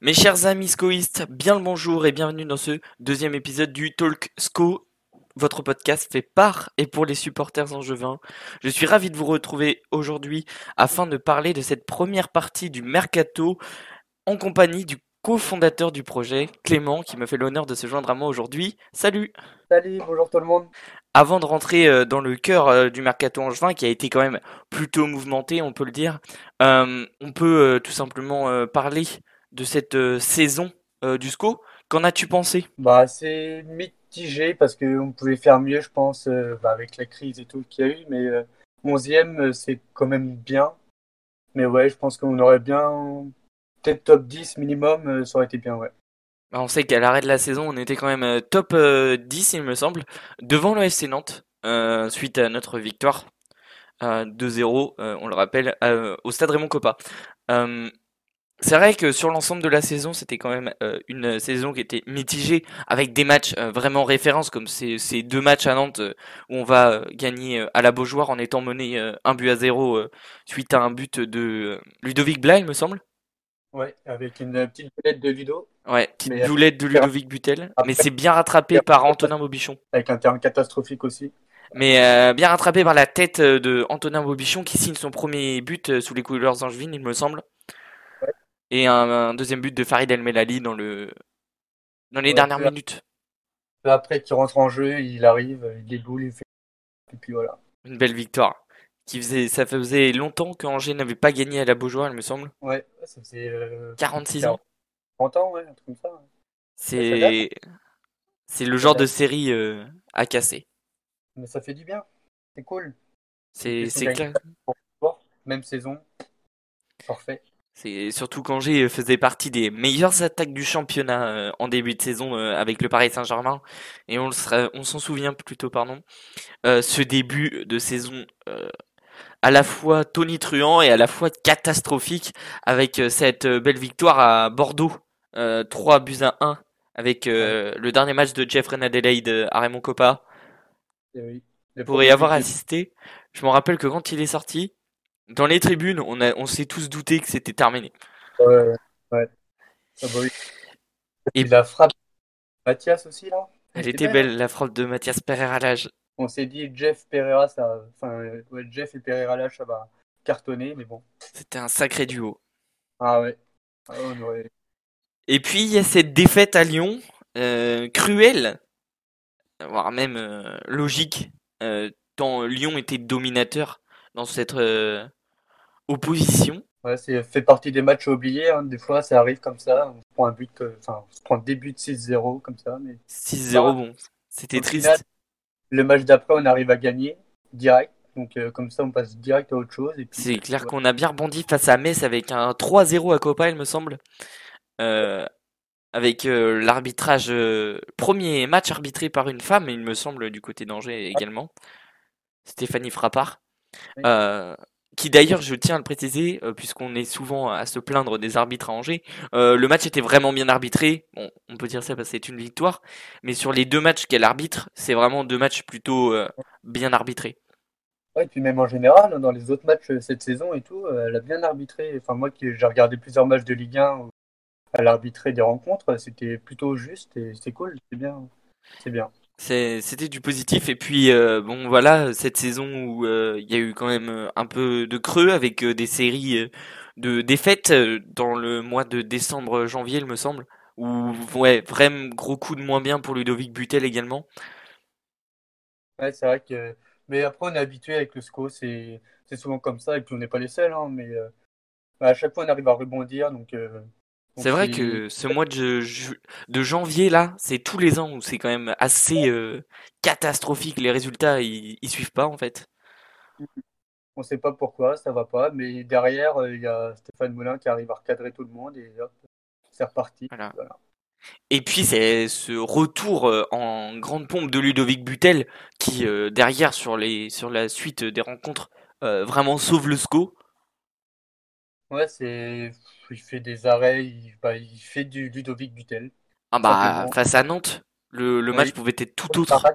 Mes chers amis scoistes, bien le bonjour et bienvenue dans ce deuxième épisode du Talk SCO, votre podcast fait par et pour les supporters angevins. Je suis ravi de vous retrouver aujourd'hui afin de parler de cette première partie du Mercato en compagnie du cofondateur du projet, Clément, qui me fait l'honneur de se joindre à moi aujourd'hui. Salut Salut, bonjour tout le monde avant de rentrer euh, dans le cœur euh, du mercato angevin, qui a été quand même plutôt mouvementé, on peut le dire, euh, on peut tout simplement parler de cette saison du SCO. Qu'en as-tu pensé? Bah, c'est mitigé parce qu'on pouvait faire mieux, je pense, bah, avec la crise et tout qu'il y a eu, mais 11e, c'est quand même bien. Mais ouais, je pense qu'on aurait bien, peut-être top 10 minimum, ça aurait été bien, ouais. Bah, on sait qu'à l'arrêt de la saison, on était quand même euh, top 10, euh, il me semble, devant le FC Nantes, euh, suite à notre victoire 2-0, on le rappelle, au stade Raymond Coppa. C'est vrai que sur l'ensemble de la saison, c'était quand même une saison qui était mitigée, avec des matchs vraiment références, comme ces, ces, deux matchs à Nantes, où on va gagner à la Beaujoire en étant mené un but à zéro suite à un but de Ludovic Blas, il me semble. Ouais, avec une petite boulette de Ludo. Ouais, petite boulette de Ludovic Butel. mais c'est bien rattrapé par Antonin Bobichon. Avec un terme catastrophique aussi. Mais euh, bien rattrapé par la tête de Antonin Bobichon qui signe son premier but euh, sous les couleurs angevines, il me semble. Et un, deuxième but de Farid El Melali dans le dans les dernières minutes. Après qu'il rentre en jeu, il arrive, il déboule, il fait et puis voilà. Une belle victoire qui faisait, ça faisait longtemps que Angers n'avait pas gagné à la Beaujoire, il me semble. Ouais, ça faisait 46 euh, ans. 30 ans, ouais, un truc comme ça. C'est c'est le genre de série euh, à casser. Mais ça fait du bien. C'est cool. C'est c'est clair. Même saison. Parfait. C'est surtout qu'Angers faisait partie des meilleures attaques du championnat euh, en début de saison avec le Paris Saint-Germain et on on s'en souvient plutôt pardon. ce début de saison à la fois tonitruant et à la fois catastrophique avec euh, cette euh, belle victoire à Bordeaux, 3 euh, buts à 1 avec le dernier match de Jeffrey Adelaide à Raymond Coppa. Eh Pour y avoir assisté, je me rappelle que quand il est sorti, dans les tribunes, on, a, on s'est tous douté que c'était terminé. Ouais, ouais. Ah bah et la frappe Mathias aussi là? Elle était belle, la frappe de Mathias Pereira l'âge on s'est dit Jeff Pereira, ça, enfin, Jeff et Pereira là, ça va cartonner, mais bon. C'était un sacré duo. Ah ouais. Ah, et puis il y a cette défaite à Lyon, euh, cruelle, voire même euh, logique, euh, tant Lyon était dominateur dans cette opposition. Ouais, c'est fait partie des matchs oubliés. Hein. Des fois, ça arrive comme ça. On prend un but, enfin, on prend un début de 6-0 comme ça, mais. 6-0, bon, c'était triste. Le match d'après, on arrive à gagner direct. Donc euh, comme ça, on passe direct à autre chose. C'est clair qu'on a bien rebondi face à Metz avec un 3-0 à Copa, il me semble. Euh, avec euh, l'arbitrage, premier match arbitré par une femme, il me semble, du côté d'Angers également. Stéphanie Frappard qui d'ailleurs, je tiens à le préciser, euh, puisqu'on est souvent à se plaindre des arbitres à Angers, euh, le match était vraiment bien arbitré. Bon, on peut dire ça parce que c'est une victoire, mais sur les deux matchs qu'elle arbitre, c'est vraiment deux matchs plutôt euh, bien arbitrés. Ouais, et puis même en général, dans les autres matchs cette saison et tout, elle a bien arbitré. Enfin, moi qui j'ai regardé plusieurs matchs de Ligue 1 où elle arbitrait des rencontres, c'était plutôt juste et c'est cool, c'est bien. C'est bien. C'était du positif et puis euh, bon voilà cette saison où euh, il y a eu quand même euh, un peu de creux avec des séries de défaites dans le mois de décembre janvier il me semble où ouais vraiment gros coup de moins bien pour Ludovic Butel également. Ouais c'est vrai que mais après on est habitué avec le SCO c'est souvent comme ça et puis on n'est pas les seuls hein, mais à chaque fois on arrive à rebondir donc c'est vrai que ce mois de, de janvier là, c'est tous les ans où c'est quand même assez euh, catastrophique. Les résultats, ils, suivent pas en fait. On sait pas pourquoi, ça va pas, mais derrière, euh, il y a Stéphane Moulin qui arrive à recadrer tout le monde et c'est reparti. Et puis c'est ce retour euh, en grande pompe de Ludovic Butel qui derrière sur les sur la suite des rencontres vraiment sauve le SCO. Ouais, c'est il fait des arrêts, il, bah, il fait du Ludovic Butel. Ah bah, face à Nantes, le, le match pouvait être tout autre.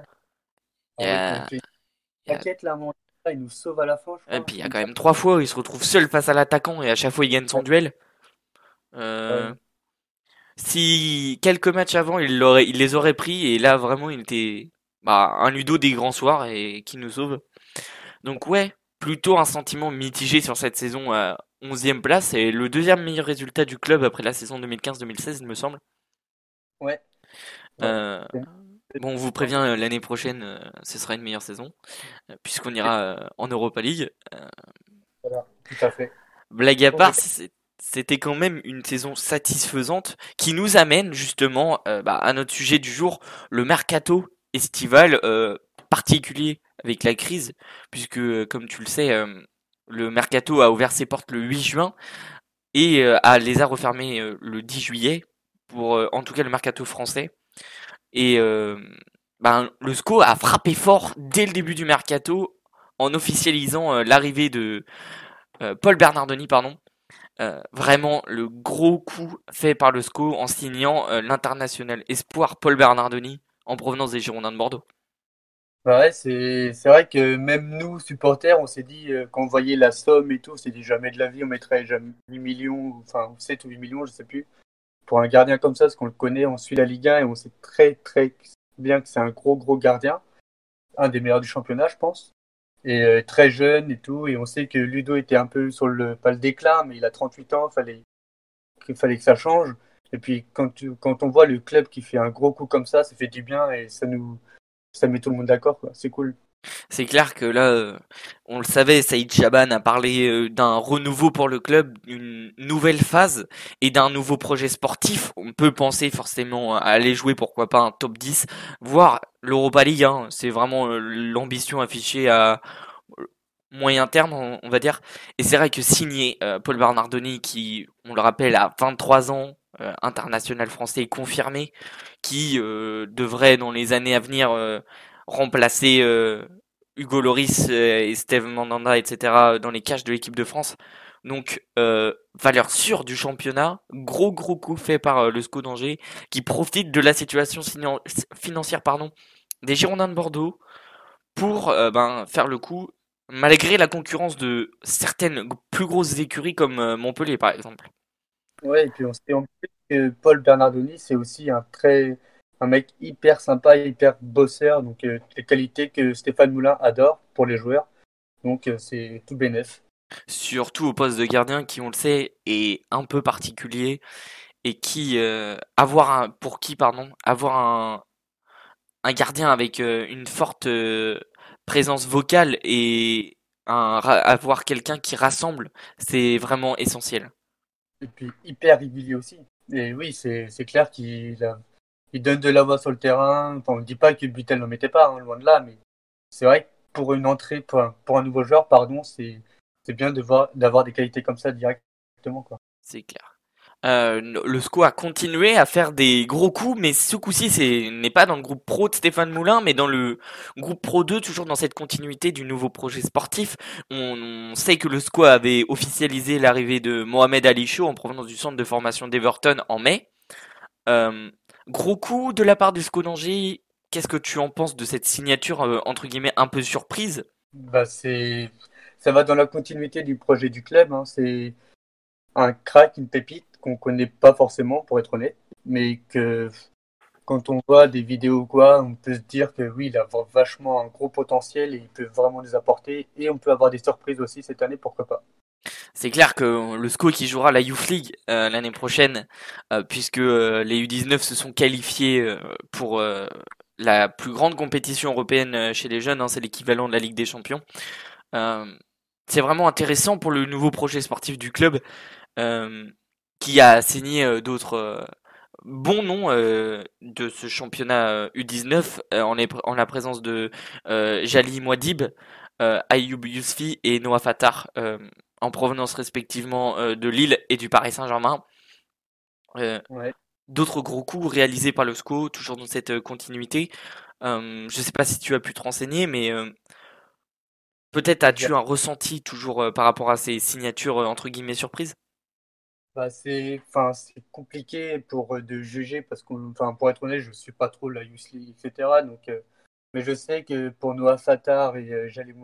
T'inquiète là, mon il nous sauve à la fin. et puis il y a quand même trois fois où il se retrouve seul face à l'attaquant et à chaque fois il gagne son duel. Euh, Si quelques matchs avant, il, l'aurait, il les aurait pris, et là, vraiment, il était bah, un Ludo des grands soirs et qui nous sauve. Donc, ouais, plutôt un sentiment mitigé sur cette saison à 11e place, et le deuxième meilleur résultat du club après la saison 2015-2016, il me semble. Ouais. Euh, bon, on vous prévient, euh, l'année prochaine, euh, ce sera une meilleure saison, puisqu'on ira en Europa League. Voilà, tout à fait. Blague à part, c'était quand même une saison satisfaisante qui nous amène justement bah, à notre sujet du jour, le mercato estival particulier avec la crise, puisque comme tu le sais, le mercato a ouvert ses portes le 8 juin et a, les a refermées le 10 juillet pour en tout cas le mercato français. Et ben, le SCO a frappé fort dès le début du mercato en officialisant l'arrivée de Paul Bernardoni, pardon. vraiment le gros coup fait par le SCO en signant l'international espoir Paul Bernardoni en provenance des Girondins de Bordeaux. Bah ouais, c'est vrai que même nous, supporters, on s'est dit, quand on voyait la somme et tout, on s'est dit jamais de la vie, on mettrait jamais 8 millions, enfin 7 ou 8 millions, je sais plus, pour un gardien comme ça, parce qu'on le connaît, on suit la Ligue 1 et on sait très très bien que c'est un gros gros gardien, un des meilleurs du championnat, je pense, et euh, très jeune et tout, et on sait que Ludo était un peu sur le pas le déclin, mais il a 38 ans, fallait qu'il fallait que ça change. Et puis quand tu, quand on voit le club qui fait un gros coup comme ça, ça fait du bien et ça nous ça met tout le monde d'accord, C'est cool. C'est clair que là, euh, on le savait, Saïd Chaban a parlé euh, d'un renouveau pour le club, d'une nouvelle phase et d'un nouveau projet sportif. On peut penser forcément à aller jouer, pourquoi pas, un top 10, voire l'Europa League. Hein. C'est vraiment euh, l'ambition affichée à moyen terme, on, va dire. Et c'est vrai que signer Paul Bernardoni, qui, on le rappelle, a 23 ans, international français confirmé, qui devrait dans les années à venir remplacer euh, Hugo Loris euh, et Steve Mandanda, etc. dans les cages de l'équipe de France. Donc euh, valeur sûre du championnat, gros gros coup fait par le SCO d'Angers qui profite de la situation financière pardon des Girondins de Bordeaux pour ben, faire le coup malgré la concurrence de certaines plus grosses écuries comme Montpellier par exemple. Ouais, et puis on sait que Paul Bernardoni c'est aussi un très un mec hyper sympa, hyper bosseur, donc euh, des qualités que Stéphane Moulin adore pour les joueurs. Donc euh, c'est tout bénef. Surtout au poste de gardien qui, on le sait, est un peu particulier et qui euh, avoir un pour qui pardon avoir un un gardien avec une forte présence vocale et avoir quelqu'un qui rassemble, c'est vraiment essentiel. Et puis hyper régulier aussi. Et oui, c'est clair qu'il il donne de la voix sur le terrain. On ne dit pas que Butel n'en mettait pas, hein, loin de là, mais c'est vrai que pour une entrée, pour un, nouveau joueur, pardon, c'est bien d'avoir des qualités comme ça directement. C'est clair. Euh, le SCO a continué à faire des gros coups, mais ce coup-ci, c'est n'est pas dans le groupe pro de Stéphane Moulin, mais dans le groupe pro 2, toujours dans cette continuité du nouveau projet sportif. On, sait que le SCO avait officialisé l'arrivée de Mohamed Ali Chaud en provenance du centre de formation d'Everton en mai. Euh, Gros coup de la part du SCO d'Angers. Qu'est-ce que tu en penses de cette signature euh, entre guillemets un peu surprise? Bah c'est ça va dans la continuité du projet du club. Hein. C'est un crack, une pépite qu'on connaît pas forcément pour être honnête, mais que quand on voit des vidéos quoi, on peut se dire que oui, il a vachement un gros potentiel et il peut vraiment nous apporter. Et on peut avoir des surprises aussi cette année, pourquoi pas. C'est clair que le SCO qui jouera la Youth League euh, l'année prochaine, euh, puisque euh, les U19 se sont qualifiés pour la plus grande compétition européenne chez les jeunes, hein, c'est l'équivalent de la Ligue des Champions. c'est vraiment intéressant pour le nouveau projet sportif du club, qui a signé d'autres bons noms de ce championnat U19 en, en, la présence de Jali Mouadib, Ayoub Yousfi et Noah Fatar en provenance respectivement euh, de Lille et du Paris Saint-Germain. Euh, d'autres gros coups réalisés par le SCO, toujours dans cette euh, continuité. je ne sais pas si tu as pu te renseigner, mais peut-être as-tu un ressenti toujours par rapport à ces signatures entre guillemets surprises? Bah c'est compliqué pour de juger parce que enfin pour être honnête je suis pas trop la Yousli etc donc mais je sais que pour Noah Fatar et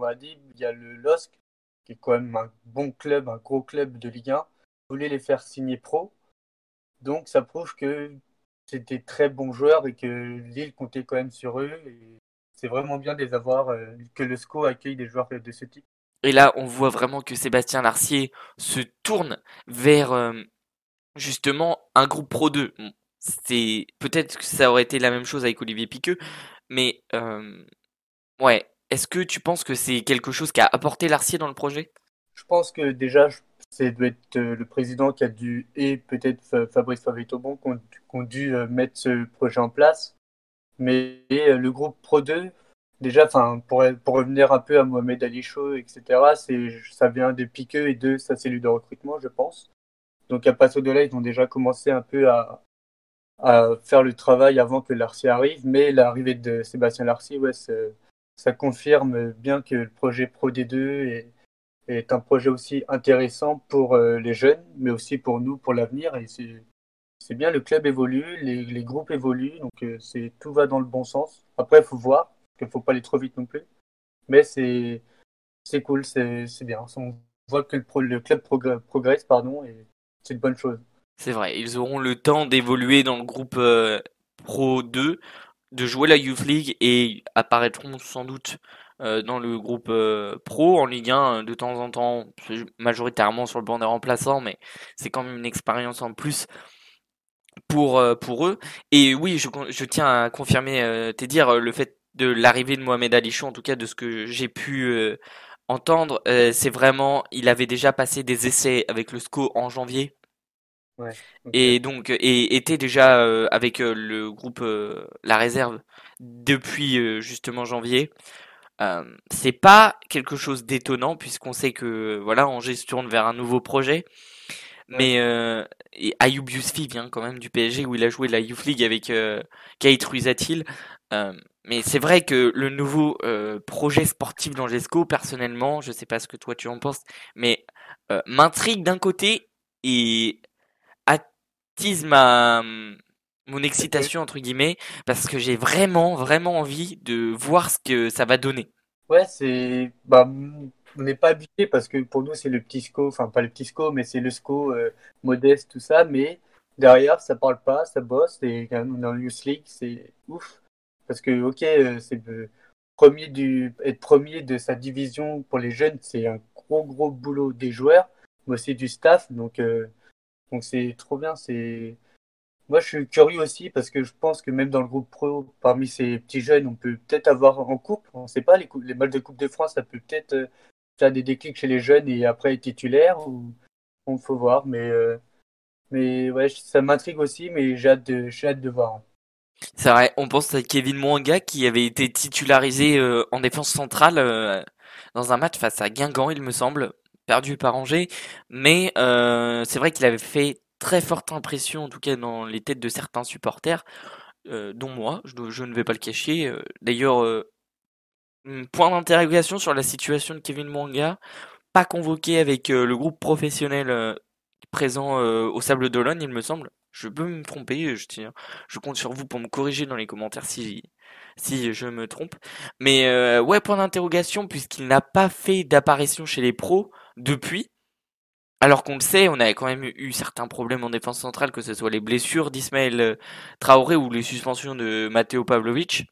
Adib il y a le LOSC qui est quand même un bon club, un gros club de Ligue 1, voulait les faire signer pro. Donc ça prouve que c'était très bons joueurs et que Lille comptait quand même sur eux. Et c'est vraiment bien de les avoir, euh, que le SCO accueille des joueurs de ce type. Et là, on voit vraiment que Sébastien Larcier se tourne vers euh, justement un groupe Pro 2. C'est peut-être que ça aurait été la même chose avec Olivier Piqueux, mais euh, ouais. Est-ce que tu penses que c'est quelque chose qui a apporté Larcier dans le projet? Je pense que déjà, c'est doit être le président qui a dû et peut-être Fabrice Favretobon qui ont, dû mettre ce projet en place. Mais le groupe Pro 2, déjà, pour, revenir un peu à Mohamed Ali Chaud, etc., ça vient de Piqueux et de sa cellule de recrutement, je pense. Donc à partir de là, ils ont déjà commencé un peu à, faire le travail avant que Larcy arrive, mais l'arrivée de Sébastien Larcy, ouais, ça confirme bien que le projet Pro D2 est, un projet aussi intéressant pour euh, les jeunes, mais aussi pour nous, pour l'avenir. Et c'est bien, le club évolue, les, les groupes évoluent, donc euh, c'est tout va dans le bon sens. Après, il faut voir, qu'il ne faut pas aller trop vite non plus. Mais c'est cool, c'est bien. On voit que le, le club progresse, pardon, et c'est une bonne chose. C'est vrai, ils auront le temps d'évoluer dans le groupe euh, Pro 2, de jouer la Youth League et apparaîtront sans doute euh, dans le groupe euh, Pro en Ligue 1 de temps en temps, majoritairement sur le banc des remplaçants, mais c'est quand même une expérience en plus pour, pour eux. Et oui, je, je tiens à confirmer, tes dire le fait de l'arrivée de Mohamed Ali Chou, en tout cas de ce que j'ai pu euh, entendre, euh, c'est vraiment, il avait déjà passé des essais avec le SCO en janvier. Ouais, Et donc, et était déjà euh, avec le groupe La Réserve depuis justement janvier. c'est pas quelque chose d'étonnant puisqu'on sait que voilà Angers se tourne vers un nouveau projet. Mais euh, et Ayoub Yousfi vient quand même du PSG où il a joué la Youth League avec euh, Kate Ruizatil. Euh, mais c'est vrai que le nouveau euh, projet sportif d'Angesco, personnellement, je sais pas ce que toi tu en penses, mais euh, m'intrigue d'un côté et attise ma mon excitation entre guillemets parce que j'ai vraiment vraiment envie de voir ce que ça va donner. Ouais, c'est bah on n'est pas habitué parce que pour nous c'est le petit SCO, enfin pas le petit SCO, mais c'est le SCO modeste tout ça, mais derrière ça parle pas, ça bosse et dans le Youth League c'est ouf parce que, ok, euh, c'est premier du, être premier de sa division pour les jeunes, c'est un gros, gros boulot des joueurs, mais aussi du staff. Donc, euh, donc c'est trop bien. C'est moi, je suis curieux aussi parce que je pense que même dans le groupe pro, parmi ces petits jeunes, on peut peut-être avoir en coupe. On ne sait pas, les, les matchs de Coupe de France, ça peut peut-être euh, faire des déclics chez les jeunes et après être titulaire. Ou... On faut voir. Mais, mais ouais, ça m'intrigue aussi, mais j'ai hâte, de, hâte de voir. C'est vrai, on pense à Kevin Mwanga qui avait été titularisé euh, en défense centrale euh, dans un match face à Guingamp, il me semble, perdu par Angers. Mais euh, c'est vrai qu'il avait fait très forte impression, en tout cas dans les têtes de certains supporters, dont moi, je, je, ne vais pas le cacher. D'ailleurs, point d'interrogation sur la situation de Kevin Mwanga, pas convoqué avec le groupe professionnel présent au Sable d'Olonne, il me semble. Je peux me tromper, je tiens, je compte sur vous pour me corriger dans les commentaires si si je me trompe. Mais euh, ouais, point d'interrogation puisqu'il n'a pas fait d'apparition chez les pros depuis. Alors qu'on le sait, on avait quand même eu certains problèmes en défense centrale, que ce soit les blessures d'Ismaël euh, Traoré ou les suspensions de Matteo Pavlovic.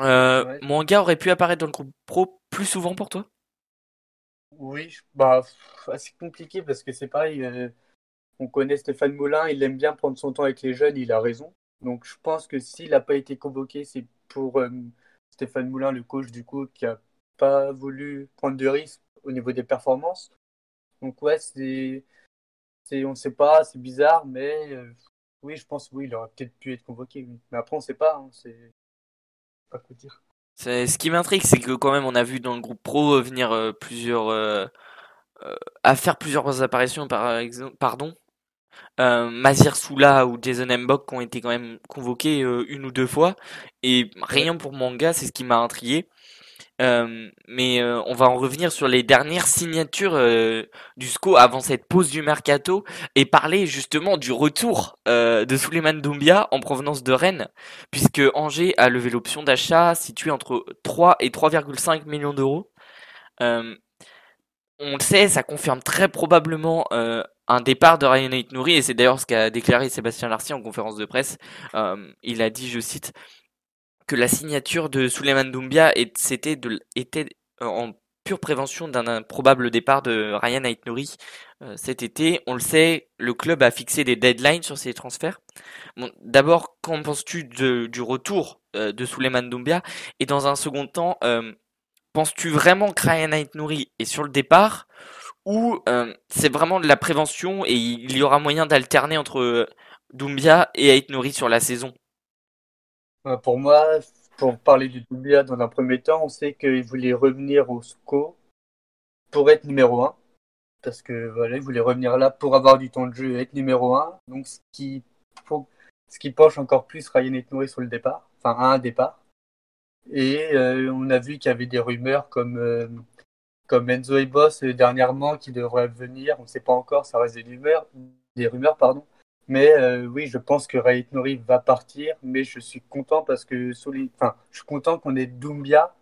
Euh, Mwanga aurait pu apparaître dans le groupe pro plus souvent pour toi? Oui, bah c'est compliqué parce que c'est pareil. Euh, on connaît Stéphane Moulin, il aime bien prendre son temps avec les jeunes, il a raison. Donc je pense que s'il n'a pas été convoqué, c'est pour euh, Stéphane Moulin, le coach du coup, qui a pas voulu prendre de risques au niveau des performances. Donc ouais, c'est, c'est on ne sait pas, c'est bizarre, mais euh, oui, je pense oui, il aurait peut-être pu être convoqué. Mais après, on ne sait pas, hein, c'est pas quoi dire. ce qui m'intrigue, c'est que quand même, on a vu dans le groupe pro venir euh, plusieurs à faire plusieurs apparitions par exemple, pardon, euh, Mazir Soula ou Jason Mbok ont été quand même convoqués euh, une ou deux fois. Et rien pour Manga, c'est ce qui m'a intrigué. Euh, mais on va en revenir sur les dernières signatures du SCO avant cette pause du mercato et parler justement du retour de Suleiman Doumbia en provenance de Rennes, puisque Angers a levé l'option d'achat située entre 3 et 3,5 millions d'euros. On le sait, ça confirme très probablement euh, un départ de Ryan Nouri et c'est d'ailleurs ce qu'a déclaré Sébastien Larcy en conférence de presse. Euh, il a dit, je cite, que la signature de Suleiman Doumbia était en pure prévention d'un probable départ de Ryan Nouri euh, cet été. On le sait, le club a fixé des deadlines sur ses transferts. D'abord, qu'en penses-tu du retour de Suleiman Doumbia? Et dans un second temps, penses-tu vraiment que Ryan Nouri est sur le départ ou euh, c'est vraiment de la prévention et il y aura moyen d'alterner entre euh, Doumbia et Ait Nouri sur la saison? Euh, Pour moi, pour parler du Doumbia dans un premier temps, on sait qu'il voulait revenir au SCO pour être numéro 1. Parce que voilà, il voulait revenir là pour avoir du temps de jeu et être numéro 1. Donc ce qui, penche encore plus Ryan Ait Nouri sur le départ, enfin à un départ. Et on a vu qu'il y avait des rumeurs comme comme Enzo et Boss euh, dernièrement qui devrait venir. On ne sait pas encore, ça reste des rumeurs, des rumeurs pardon. Mais euh, oui, je pense que Rayet Nori va partir, mais je suis content parce que enfin, je suis content qu'on ait Doumbia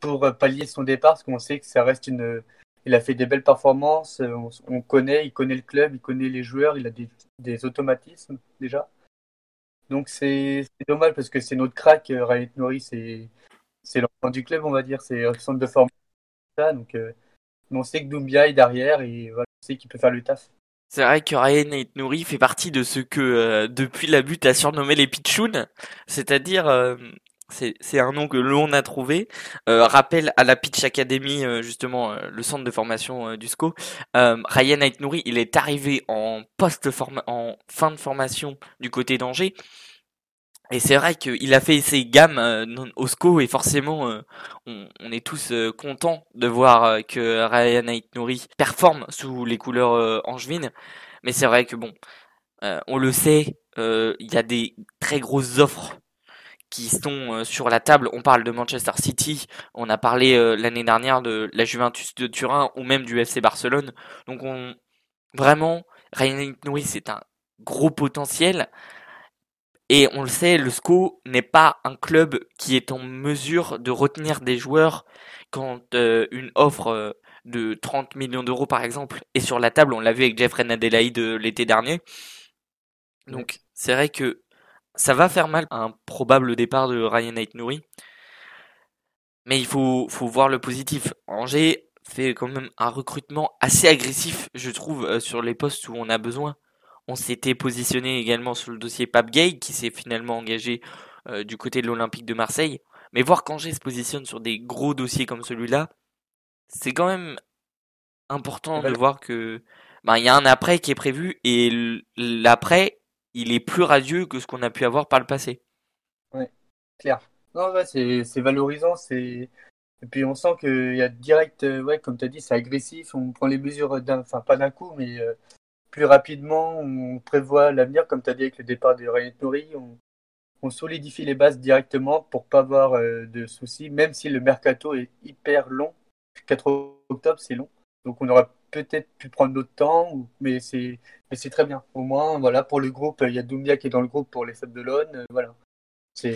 pour euh, pallier son départ, parce qu'on sait que ça reste une. Il a fait des belles performances, on, connaît, il connaît le club, il connaît les joueurs, il a des automatismes déjà. Donc c'est dommage parce que c'est notre crack, Rayet Nori, c'est l'enfant du club, on va dire, c'est le centre de formation donc, euh, on sait que Doumbia est derrière et voilà, on sait qu'il peut faire le taf. C'est vrai que Ryan Nouri fait partie de ce que euh, depuis la butte a surnommé les Pichouns, c'est-à-dire euh, c'est un nom que l'on a trouvé. rappel à la Pitch Academy, justement, le centre de formation du SCO. Ryan Nouri, il est arrivé en en fin de formation du côté d'Angers. Et c'est vrai qu'il a fait ses gammes euh, au SCO et forcément euh, on, est tous euh, contents de voir que Ryan Nouri performe sous les couleurs angevines. Mais c'est vrai que bon, on le sait, il y a des très grosses offres qui sont sur la table. On parle de Manchester City, on a parlé l'année dernière de la Juventus de Turin ou même du FC Barcelone. Donc on vraiment Ryan Nouri c'est un gros potentiel. Et on le sait, le SCO n'est pas un club qui est en mesure de retenir des joueurs quand euh, une offre euh, de 30 millions d'euros par exemple est sur la table. On l'a vu avec Jeffrey Adelaide euh, l'été dernier. Donc c'est vrai que ça va faire mal un probable départ de Ryan Nouri. Mais il faut, faut voir le positif. Angers fait quand même un recrutement assez agressif, je trouve, sur les postes où on a besoin. On s'était positionné également sur le dossier Pape Gay, qui s'est finalement engagé euh, du côté de l'Olympique de Marseille. Mais voir qu'Angers se positionne sur des gros dossiers comme celui-là, c'est quand même important de voir que ben, il y a un après qui est prévu et l'après, il est plus radieux que ce qu'on a pu avoir par le passé. Oui, clair. Non, c'est valorisant, c'est et puis on sent qu'il y a direct, euh, ouais, comme tu as dit, c'est agressif, on prend les mesures, enfin pas d'un coup, mais euh, plus rapidement, on prévoit l'avenir, comme tu as dit avec le départ de Ryan Nouri, on, solidifie les bases directement pour pas avoir euh, de soucis, même si le mercato est hyper long. 4 octobre, c'est long. Donc on aurait peut-être pu prendre d'autres temps, mais c'est très bien. Au moins, voilà, pour le groupe, il y a Doumbia qui est dans le groupe pour les Sables d'Olonne. Euh, voilà. C'est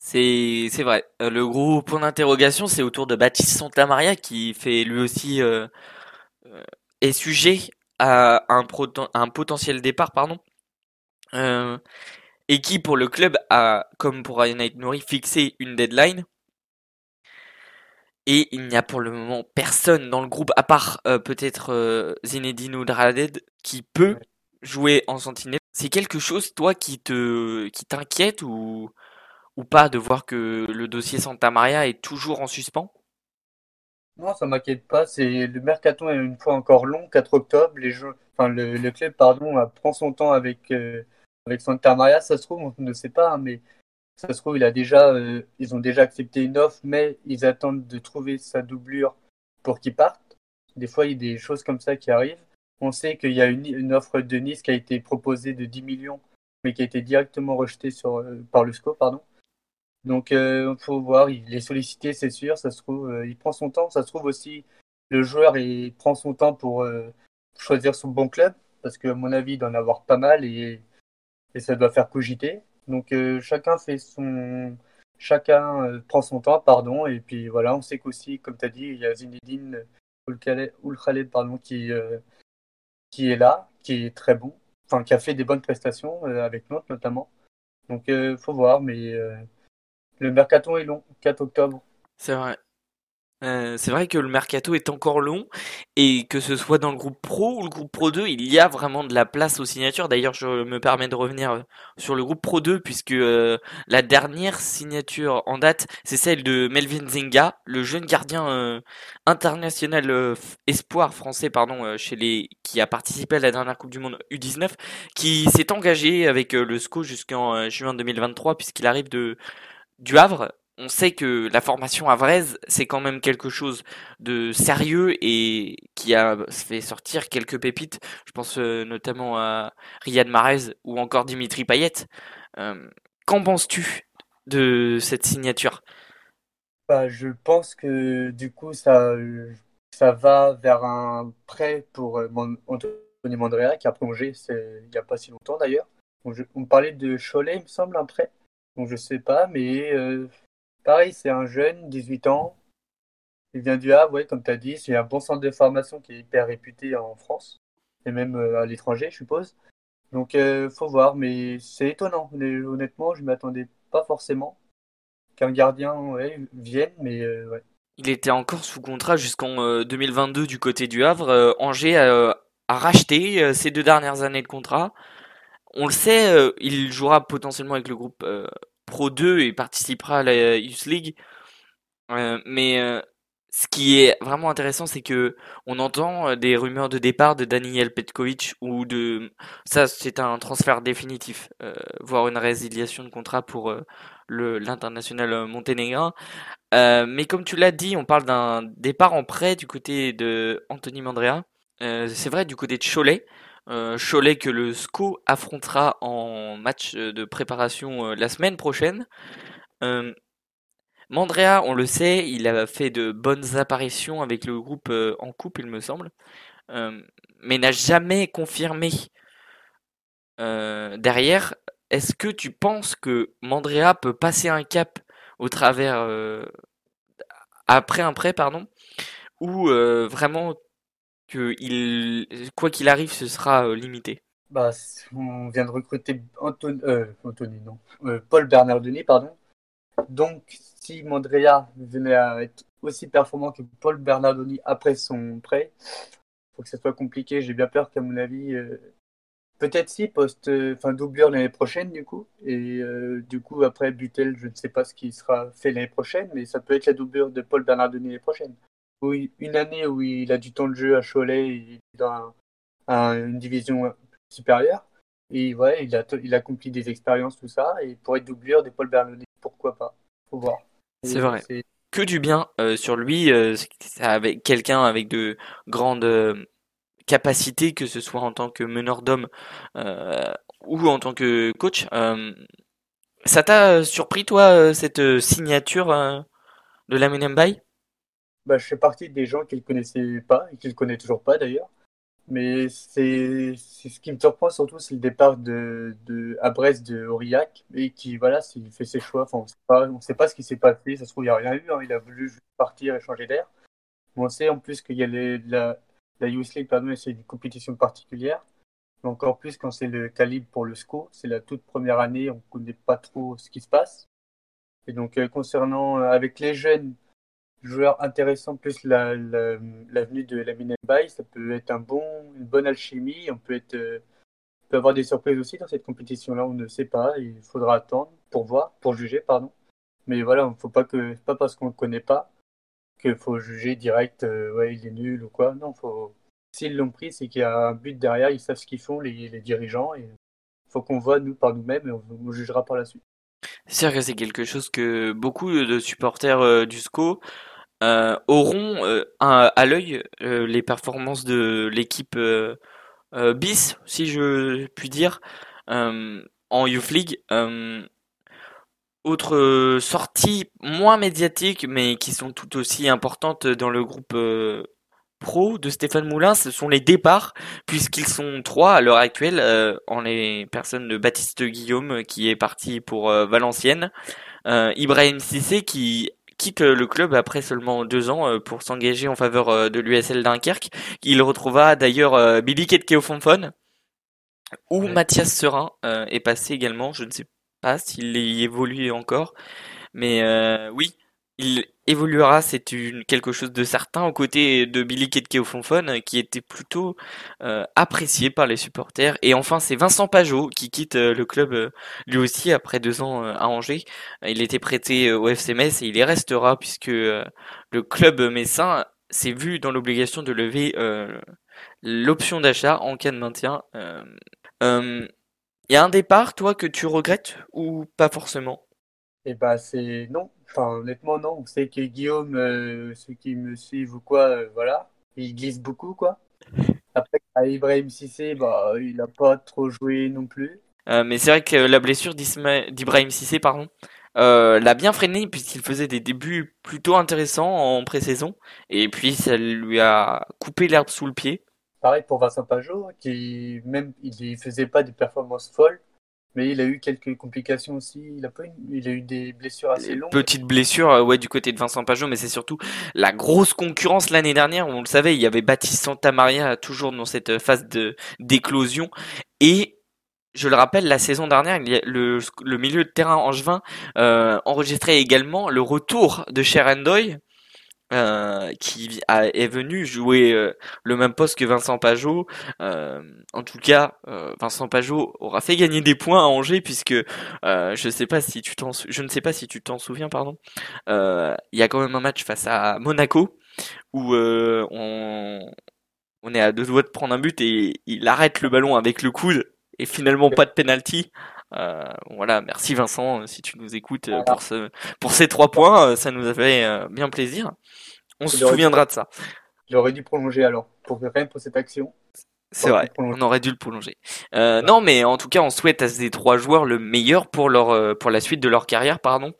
c'est vrai. Euh, le gros point d'interrogation, c'est autour de Baptiste Santamaria qui fait lui aussi est sujet à un, potentiel départ, pardon, euh, et qui pour le club a, comme pour Ryan Nouri, fixé une deadline. Et il n'y a pour le moment personne dans le groupe, à part euh, peut-être euh, Zinedine Oudradet, qui peut jouer en sentinelle. C'est quelque chose, toi, qui te qui t'inquiète ou, ou pas de voir que le dossier Santa Maria est toujours en suspens? Non, ça m'inquiète pas. C'est le mercaton est une fois encore long, 4 octobre. Les jeux, enfin le, club pardon prend son temps avec euh, avec Santa Maria. Ça se trouve, on ne sait pas, hein, mais ça se trouve, il a déjà, euh, ils ont déjà accepté une offre, mais ils attendent de trouver sa doublure pour qu'il parte. Des fois, il y a des choses comme ça qui arrivent. On sait qu'il y a une, offre de Nice qui a été proposée de 10 millions, mais qui a été directement rejetée euh, par le SCO, pardon. Donc, il euh, faut voir. Il est sollicité, c'est sûr. Ça se trouve, il prend son temps. Ça se trouve aussi, le joueur prend son temps pour choisir son bon club, parce qu'à mon avis, il doit en avoir pas mal et ça doit faire cogiter. Donc, chacun fait son chacun prend son temps, pardon, et puis voilà, on sait qu'aussi, comme tu as dit, il y a Zinedine Oulkhaled, pardon, qui, qui est là, qui est très bon, enfin qui a fait des bonnes prestations avec Nantes notamment. Donc faut voir, mais le mercaton est long, 4 octobre. C'est vrai. Euh, c'est vrai que le mercato est encore long et que ce soit dans le groupe Pro ou le groupe Pro 2, il y a vraiment de la place aux signatures. D'ailleurs, je me permets de revenir euh, sur le groupe Pro 2 puisque euh, la dernière signature en date, c'est celle de Melvin Zinga, le jeune gardien international espoir français pardon chez les qui a participé à la dernière Coupe du monde U19 qui s'est engagé avec le SCO jusqu'en juin 2023 puisqu'il arrive de du Havre on sait que la formation à Vraise, c'est quand même quelque chose de sérieux et qui a fait sortir quelques pépites. Je pense euh, notamment à Riyad Mahrez ou encore Dimitri Payet. Euh, qu'en penses-tu de cette signature? Bah, Je pense que du coup, ça, ça va vers un prêt pour euh, Anthony Mandrea qui a prolongé il n'y a pas si longtemps d'ailleurs. On, parlait de Cholet, il me semble, un prêt. Donc je sais pas, mais Pareil, c'est un jeune, 18 ans. Il vient du Havre, comme tu as dit. C'est un bon centre de formation qui est hyper réputé en France et même euh, à l'étranger, je suppose. Donc, euh, faut voir, mais c'est étonnant. honnêtement, je ne m'attendais pas forcément qu'un gardien vienne, mais euh, ouais. Il était encore sous contrat jusqu'en 2022 du côté du Havre. Angers a, a racheté ces deux dernières années de contrat. On le sait, il jouera potentiellement avec le groupe Pro 2 et participera à la Youth League. Euh, mais euh, ce qui est vraiment intéressant, c'est que on entend euh, des rumeurs de départ de Daniel Petkovic ou de ça, c'est un transfert définitif, voire une résiliation de contrat pour l'international monténégrin. mais comme tu l'as dit, on parle d'un départ en prêt du côté de Anthony Mandrea. c'est vrai du côté de Cholet. Euh, Cholet que le SCO affrontera en match de préparation euh, la semaine prochaine. Euh, Mandrea, on le sait, il a fait de bonnes apparitions avec le groupe en coupe, il me semble, mais n'a jamais confirmé derrière. Est-ce que tu penses que Mandrea peut passer un cap au travers après un prêt, pardon, ou vraiment que il, quoi qu'il arrive, ce sera euh, limité bah, On vient de recruter Anthony, euh, non, euh, Paul Bernardoni, pardon. Donc, si Mandrea venait à être aussi performant que Paul Bernardoni après son prêt, faut que ça soit compliqué. J'ai bien peur qu'à mon avis, peut-être si, post, enfin doublure l'année prochaine du coup, et du coup après Butel, je ne sais pas ce qui sera fait l'année prochaine, mais ça peut être la doublure de Paul Bernardoni l'année prochaine une année où il a du temps de jeu à Cholet, il est dans une division supérieure. Et ouais, il a, il accompli des expériences, tout ça. Et pour être doublure des Paul Bernardet, pourquoi pas? Faut voir. C'est vrai. Que du bien euh, sur lui, euh, avec quelqu'un avec de grandes euh, capacités, que ce soit en tant que meneur d'hommes ou en tant que coach. ça t'a surpris, toi, cette signature de la Bay bah, je fais partie des gens qui ne connaissaient pas et qui ne connaissent toujours pas d'ailleurs. Mais c'est ce qui me surprend surtout, c'est le départ de, de, à Brest de Aurillac et qui, voilà, s'il fait ses choix. Enfin, on ne sait pas ce qui s'est passé. Ça se trouve, il n'y a rien eu. Hein. Il a voulu juste partir et changer d'air. On sait en plus qu'il y a la, la Youth League, pardon, c'est une compétition particulière. Encore plus quand c'est le calibre pour le SCO. C'est la toute première année, on ne connaît pas trop ce qui se passe. Et donc, euh, concernant, euh, avec les jeunes, joueur intéressant plus la, l'avenue de Lamine Bay, ça peut être un bon, une bonne alchimie. On peut être, euh, peut avoir des surprises aussi dans cette compétition-là. On ne sait pas. Il faudra attendre pour voir, pour juger, pardon. Mais voilà, il ne faut pas que, pas parce qu'on ne connaît pas qu'il faut juger direct. Euh, ouais, il est nul ou quoi. Non, faut. S'ils l'ont pris, c'est qu'il y a un but derrière. Ils savent ce qu'ils font les, les dirigeants et faut qu'on voit nous par nous-mêmes et on, jugera par la suite. C'est sûr que c'est quelque chose que beaucoup de supporters euh, du SCO auront euh, à l'œil euh, les performances de l'équipe bis, si je puis dire, en Youth League. Autre sortie moins médiatique, mais qui sont tout aussi importantes dans le groupe pro de Stéphane Moulin, ce sont les départs, puisqu'ils sont trois à l'heure actuelle, en les personnes de Baptiste Guillaume qui est parti pour Valenciennes, Ibrahim Sissé qui quitte le club après seulement deux ans pour s'engager en faveur de l'USL Dunkerque. Il retrouvera d'ailleurs Billy Ketkeofonfon, où Mathias Serin est passé également. Je ne sais pas s'il y évolue encore, mais oui, il évoluera, c'est quelque chose de certain, aux côtés de Billy Ketkeofonfon, qui était plutôt euh, apprécié par les supporters. Et enfin, c'est Vincent Pajot qui quitte euh, le club euh, lui aussi après deux ans à Angers. Il était prêté au FC Metz et il y restera puisque le club messin s'est vu dans l'obligation de lever l'option d'achat en cas de maintien. Il y a un départ, toi, que tu regrettes ou pas forcément? Eh bah, c'est non, Enfin, honnêtement, non. Vous savez que Guillaume, euh, ceux qui me suivent ou quoi, euh, voilà, il glisse beaucoup, quoi. Après, à Ibrahim Sissé, bah, il n'a pas trop joué non plus. Euh, mais c'est vrai que la blessure d'Ibrahim Sissé, pardon, l'a bien freiné puisqu'il faisait des débuts plutôt intéressants en pré-saison. Et puis, ça lui a coupé l'herbe sous le pied. Pareil pour Vincent Pajot, qui même il faisait pas des performances folles, mais il a eu quelques complications aussi. Il a, pas il a eu des blessures assez longues. Petites blessures, euh, ouais, du côté de Vincent Pajot, mais c'est surtout la grosse concurrence l'année dernière. On le savait, il y avait Baptiste Santamaria toujours dans cette phase de d'éclosion. Et je le rappelle, la saison dernière, le, le milieu de terrain angevin euh, enregistrait également le retour de Sherendoy, euh, qui est venu jouer euh, le même poste que Vincent Pajot. Euh, en tout cas, Vincent Pajot aura fait gagner des points à Angers puisque je sais pas si tu t'en, je ne sais pas si tu t'en souviens, pardon. Il y a quand même un match face à Monaco où on on est à deux doigts de prendre un but et il arrête le ballon avec le coude et finalement pas de penalty. Euh, voilà, merci Vincent si tu nous écoutes pour ce pour ces trois points, ça nous a fait bien plaisir. On se souviendra de ça. J'aurais dû prolonger alors, pour rien pour cette action. C'est vrai, on aurait dû le prolonger. Euh, non, mais en tout cas, on souhaite à ces trois joueurs le meilleur pour leur euh, pour la suite de leur carrière, pardon.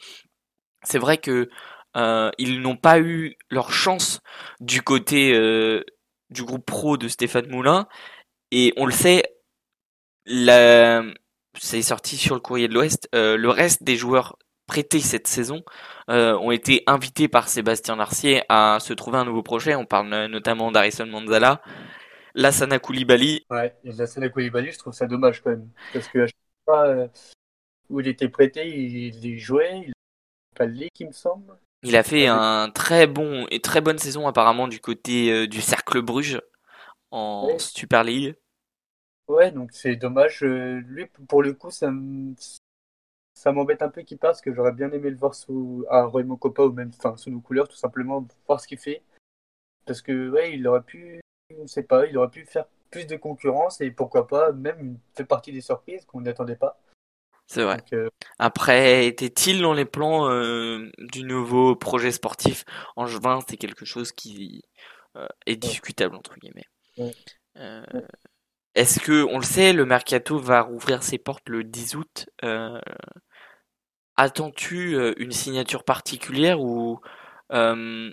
C'est vrai que euh, ils n'ont pas eu leur chance du côté du groupe pro de Stéphane Moulin, et on le sait, la... c'est sorti sur le courrier de l'Ouest. le reste des joueurs prêtés cette saison euh, ont été invités par Sébastien Larcier à se trouver un nouveau projet. On parle notamment d'Arison Manzala, Lassana Koulibaly. Ouais, et Lassana Koulibaly, je trouve ça dommage quand même. Parce que à chaque fois euh, où il était prêté, il, il jouait, il pas le ligue, il me semble. Il a fait un très bon et très bonne saison apparemment du côté euh, du Cercle Bruges en Super League. Ouais, donc c'est dommage. lui, pour le coup, ça, ça m'embête un peu qu'il passe, que j'aurais bien aimé le voir sous un Raymond Copa ou même enfin, sous nos couleurs, tout simplement, voir ce qu'il fait. Parce que, ouais, il aurait pu, on sait pas, il aurait pu faire plus de concurrence et pourquoi pas, même fait partie des surprises qu'on n'attendait pas. C'est vrai. Euh, Après, était-il dans les plans euh, du nouveau projet sportif en juin C'est quelque chose qui euh, est discutable, entre guillemets. Est-ce que, on le sait, le mercato va rouvrir ses portes le 10 août Attends-tu euh, une signature particulière ou euh,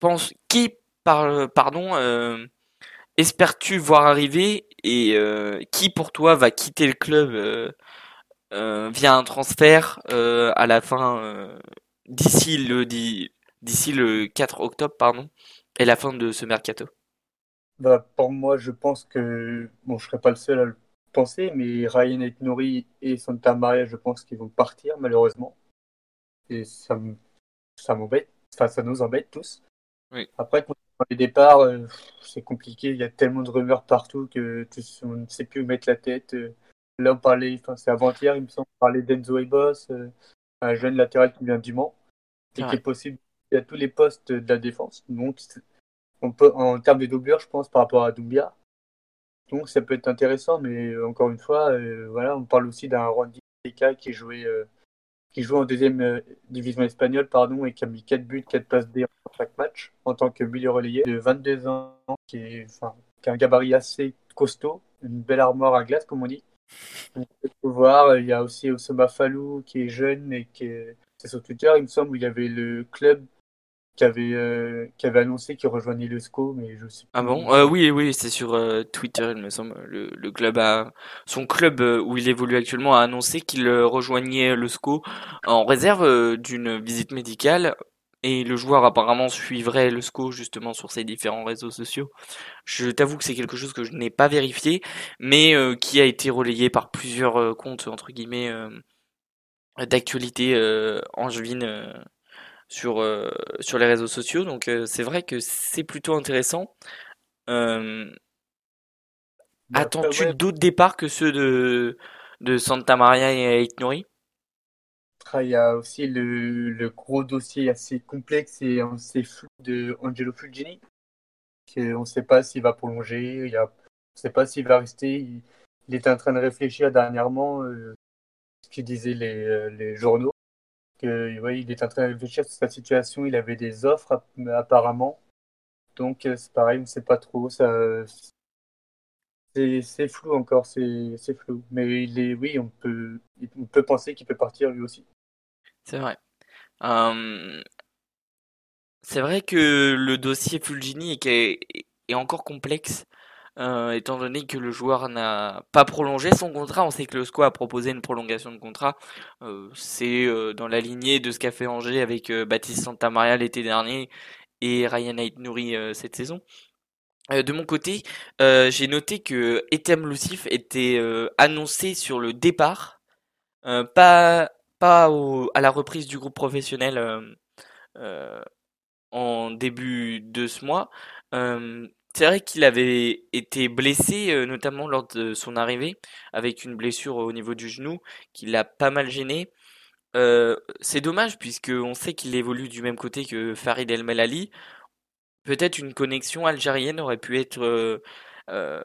pense qui par, pardon euh, espères-tu voir arriver et qui pour toi va quitter le club via un transfert à la fin d'ici le d'ici le 4 octobre pardon et la fin de ce mercato? Bah, pour moi je pense que bon je serai pas le seul à le penser, mais Ryan Etnori et Santa Maria, je pense qu'ils vont partir malheureusement. Et ça m'embête, enfin ça nous embête tous. Après, quand les départs, euh, c'est compliqué, il y a tellement de rumeurs partout que on ne sait plus où mettre la tête. Euh, là, on parlait, enfin c'est avant-hier, il me semble, on parlait d'Enzo Ebos, euh, un jeune latéral qui vient du Mans, et qui est possible à tous les postes de la défense. Donc, on peut, en termes de doublure, je pense, par rapport à Doumbia, donc ça peut être intéressant, mais euh, encore une fois, euh, voilà, on parle aussi d'un Randy qui jouait, euh, qui joue en deuxième division espagnole pardon, et qui a mis 4 buts, 4 passes D en chaque match en tant que milieu relayé de 22 ans, qui, est, enfin, qui a un gabarit assez costaud, une belle armoire à glace comme on dit. On peut voir, il y a aussi Osama Falou qui est jeune et qui est, c'est sur Twitter, il me semble, où il y avait le club qui avait, euh, qui avait annoncé qu'il rejoignait le SCO, mais je sais Ah bon? Euh, oui, oui, c'est sur euh, Twitter, il me semble. Le, le club a, son club où il évolue actuellement a annoncé qu'il rejoignait le SCO en réserve d'une visite médicale. Et le joueur apparemment suivrait le SCO justement sur ses différents réseaux sociaux. Je t'avoue que c'est quelque chose que je n'ai pas vérifié, mais qui a été relayé par plusieurs comptes entre guillemets d'actualité angevine sur euh, sur les réseaux sociaux. Donc euh, c'est vrai que c'est plutôt intéressant. Euh, après, attends-tu ouais, d'autres départs que ceux de de Santa Maria et après, il y a aussi le, le gros dossier assez complexe et assez flou de Angelo Fulgini, qu'on ne sait pas s'il va prolonger, il y a, on ne sait pas s'il va rester. Il, il était en train de réfléchir dernièrement, ce que disaient les, les journaux, que ouais, il est en train de réfléchir sur sa situation, il avait des offres app- apparemment. Donc euh, c'est pareil, on ne sait pas trop, ça, c'est flou encore, c'est flou. Mais il est, oui, on peut, on peut penser qu'il peut partir lui aussi. C'est vrai. Euh, c'est vrai que le dossier Fulgini est encore complexe. Euh, étant donné que le joueur n'a pas prolongé son contrat. On sait que le SCO a proposé une prolongation de contrat. Euh, c'est euh, dans la lignée de ce qu'a fait Angers avec Baptiste Santamaria l'été dernier et Ryan Aït-Nouri euh, cette saison. De mon côté, j'ai noté que Etem Lucif était annoncé sur le départ, pas pas à la reprise du groupe professionnel en début de ce mois. C'est vrai qu'il avait été blessé, euh, notamment lors de son arrivée, avec une blessure au niveau du genou qui l'a pas mal gêné. Euh, c'est dommage puisque on sait qu'il évolue du même côté que Farid El Melali. Peut-être une connexion algérienne aurait pu être euh,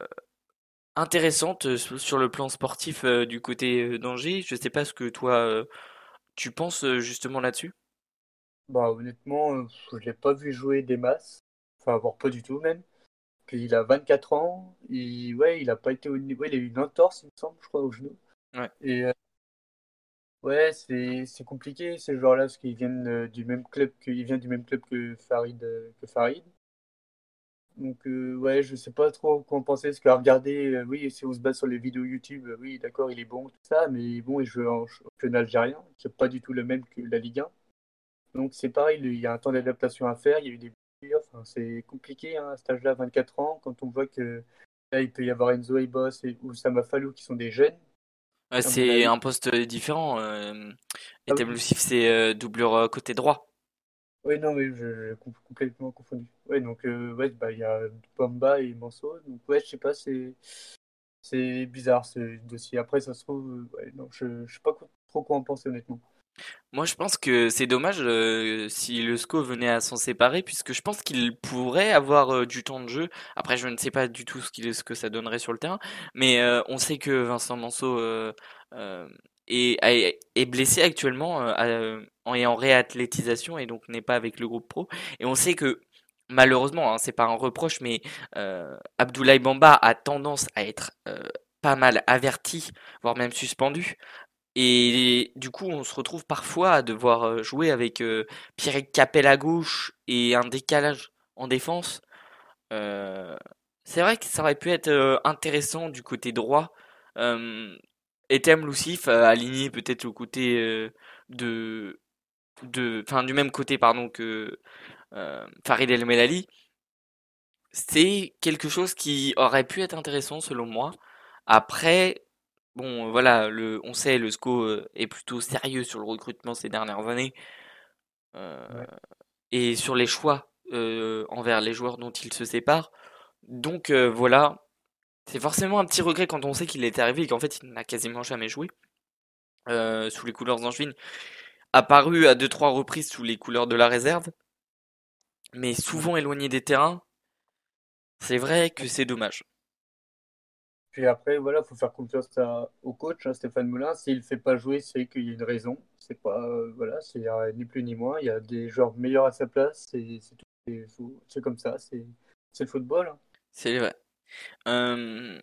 intéressante sur le plan sportif du côté d'Angers. Je sais pas ce que toi tu penses justement là-dessus. Bah, honnêtement, je l'ai pas vu jouer des masses. Enfin, voire pas du tout même. Puis il a 24 ans. Il, ouais, il a pas été au niveau. Il a eu une entorse, il me semble, je crois, au genou. Ouais. Et euh, ouais, c'est c'est compliqué ces joueurs-là parce qu'ils viennent euh, du même club que il vient du même club que Farid euh, que Farid. Donc ouais, je sais pas trop quoi en penser. Parce qu'à regarder, oui, si on se base sur les vidéos YouTube, oui, d'accord, il est bon, tout ça, mais bon, il joue en championnat algérien, qui est pas du tout le même que la Ligue 1. Donc c'est pareil, il y a un temps d'adaptation à faire, il y a eu des enfin, c'est compliqué hein, à cet âge-là, 24 ans, quand on voit que là il peut y avoir Enzo Aibos et Oussama Falou qui sont des jeunes, Ouais, c'est un poste différent. Euh, Ah oui, c'est euh, doublure euh, côté droit. oui, non, mais je, je com- complètement confondu. Ouais, donc euh, ouais, bah il y a Bamba et Manso, donc ouais, je sais pas, c'est c'est bizarre ce dossier. Après, ça se trouve, ouais, non, je, je sais pas trop quoi en penser honnêtement. Moi, je pense que c'est dommage euh, si le SCO venait à s'en séparer, puisque je pense qu'il pourrait avoir euh, du temps de jeu. Après, je ne sais pas du tout ce qu'il, ce que ça donnerait sur le terrain, mais euh, on sait que Vincent Manceau euh, est, blessé actuellement en, et en réathlétisation et donc n'est pas avec le groupe pro. Et on sait que malheureusement, hein, c'est pas un reproche, mais euh, Abdoulaye Bamba a tendance à être pas mal averti, voire même suspendu. Et du coup, on se retrouve parfois à devoir euh, jouer avec euh, Pierrick Capel à gauche et un décalage en défense. Euh, c'est vrai que ça aurait pu être intéressant du côté droit. Etem Lucif aligné peut-être au côté de, de, du même côté pardon que Farid El Melali. C'est quelque chose qui aurait pu être intéressant selon moi. Après, bon, voilà, le, on sait, le SCO euh, est plutôt sérieux sur le recrutement ces dernières années euh, Ouais. et sur les choix euh, envers les joueurs dont il se sépare. Donc euh, voilà, c'est forcément un petit regret quand on sait qu'il est arrivé et qu'en fait il n'a quasiment jamais joué euh, sous les couleurs d'Angevin. Apparu à deux trois reprises sous les couleurs de la réserve, mais souvent éloigné des terrains. C'est vrai que c'est dommage. Puis après, voilà, faut faire confiance au coach, hein, Stéphane Moulin. S'il fait pas jouer, c'est qu'il y a une raison. C'est pas, euh, voilà, c'est ni plus ni moins. Il y a des joueurs meilleurs à sa place. C'est comme ça. C'est c'est le football. hein. C'est vrai. Euh,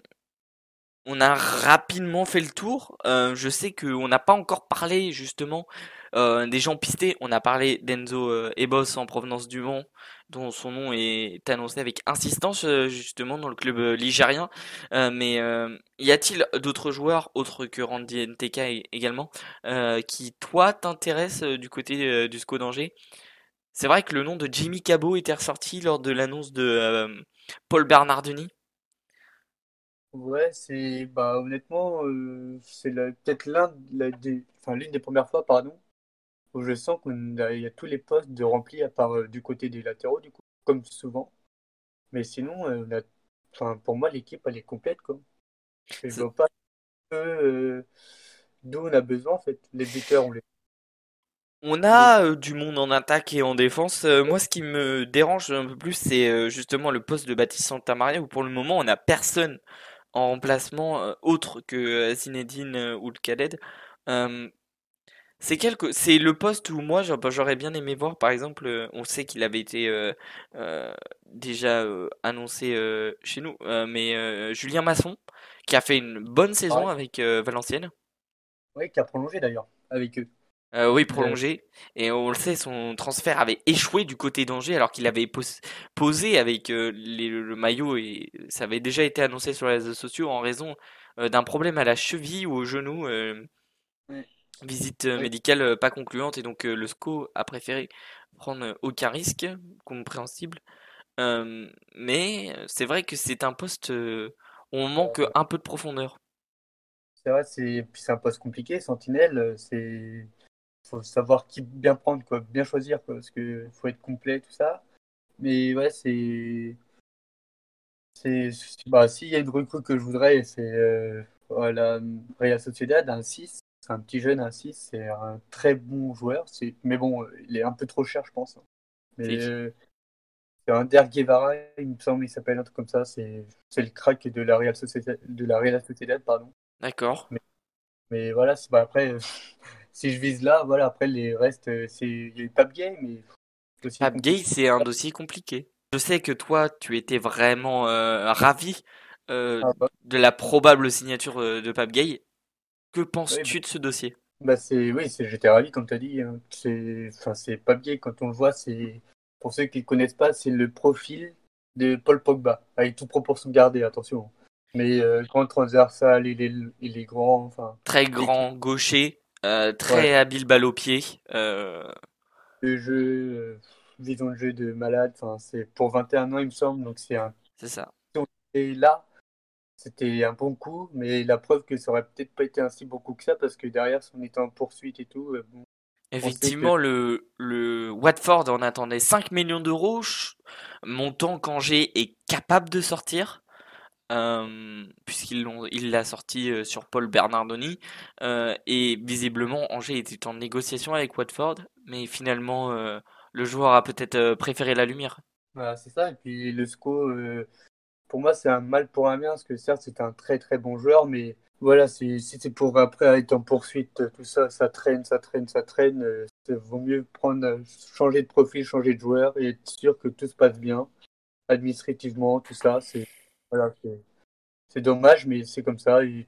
On a rapidement fait le tour. Euh, je sais qu'on n'a pas encore parlé justement euh, des gens pistés. On a parlé d'Enzo euh, Ebos en provenance du Mans, dont son nom est annoncé avec insistance euh, justement dans le club euh, ligérien. Euh, mais euh, y a-t-il d'autres joueurs, autres que Randy NTK également, euh, qui toi t'intéressent euh, du côté euh, du SCO d'Angers? C'est vrai que le nom de Jimmy Cabot était ressorti lors de l'annonce de euh, Paul Bernardoni. Ouais, c'est bah honnêtement, euh, c'est peut-être l'un l'une des premières fois, pardon, où je sens qu'il y a tous les postes de remplis à part euh, du côté des latéraux, du coup, comme souvent. Mais sinon, euh, la- enfin, pour moi, l'équipe, elle est complète, quoi. Et je vois pas euh, d'où on a besoin, en fait. Les buteurs, on les... On a du monde en attaque et en défense. Moi, ce qui me dérange un peu plus, c'est justement le poste de Baptiste Santamaria, où pour le moment, on n'a personne en remplacement autre que Zinedine ou le Khaled. C'est quelque, c'est le poste où moi, j'aurais bien aimé voir, par exemple, euh, on sait qu'il avait été euh, euh, déjà euh, annoncé chez nous, mais Julien Masson, qui a fait une bonne saison Ouais, avec Valenciennes. ouais, qui a prolongé d'ailleurs avec eux. Oui, prolongé. Et on le sait, son transfert avait échoué du côté d'Angers alors qu'il avait pos- posé avec les- le maillot et ça avait déjà été annoncé sur les réseaux sociaux en raison d'un problème à la cheville ou au genou, visite euh, médicale euh, pas concluante et donc euh, le SCO a préféré prendre aucun risque, compréhensible. Mais c'est vrai que c'est un poste où on manque un peu de profondeur. c'est vrai, c'est un poste compliqué, Sentinelle, c'est faut savoir qui bien prendre, quoi, bien choisir, quoi, parce que faut être complet, tout ça. Mais ouais, c'est C'est, bah, s'il y a une recrue que je voudrais, c'est euh, voilà, Real Sociedad, un 6. C'est un petit jeune, un 6. C'est un très bon joueur. Mais bon, il est un peu trop cher, je pense. Mais euh, c'est un Der Guevara, il me semble, il s'appelle un truc comme ça. C'est, le crack de la Real Sociedad, de la Real Sociedad, pardon. D'accord. Mais, mais voilà, c'est, bah, après, si je vise là, voilà, après les restes, euh, c'est, il y a Pape Gay, mais Pape Gay, c'est un dossier compliqué. Je sais que toi, tu étais vraiment euh, ravi euh, Ah, bah, de la probable signature de Pape Gay. Que oui, penses-tu de ce dossier? Bah c'est oui, c'est j'étais ravi comme tu as dit. hein. C'est enfin c'est pas bien quand on le voit. C'est pour ceux qui ne connaissent pas, c'est le profil de Paul Pogba avec toute proportion gardée. Attention. Mais euh, grand transversal, il est il est grand. Enfin Très grand, gaucher, euh, Ouais. très habile balle au pied. euh, Le jeu, euh, vision de jeu de malade. Enfin c'est pour 21 ans il me semble. Donc c'est un. c'est ça. Et là, c'était un bon coup, mais la preuve que ça aurait peut-être pas été un si bon coup que ça parce que derrière, si on était en poursuite et tout, euh, bon, que Effectivement, le, le Watford en attendait 5 millions d'euros, montant qu'Angers est capable de sortir. euh, puisqu'ils l'ont, il l'a sorti euh, sur Paul Bernardoni, euh, et visiblement Angers était en négociation avec Watford, mais finalement le joueur a peut-être préféré la lumière. voilà, c'est ça. Et puis le SCO. Euh, pour moi, c'est un mal pour un bien, parce que certes, c'est un très très bon joueur, mais voilà, si c'est pour après être en poursuite, euh, tout ça, ça traîne, ça traîne, ça traîne, euh, il vaut mieux prendre, euh, changer de profil, changer de joueur et être sûr que tout se passe bien, administrativement, tout ça. C'est voilà, c'est dommage, mais c'est comme ça. Et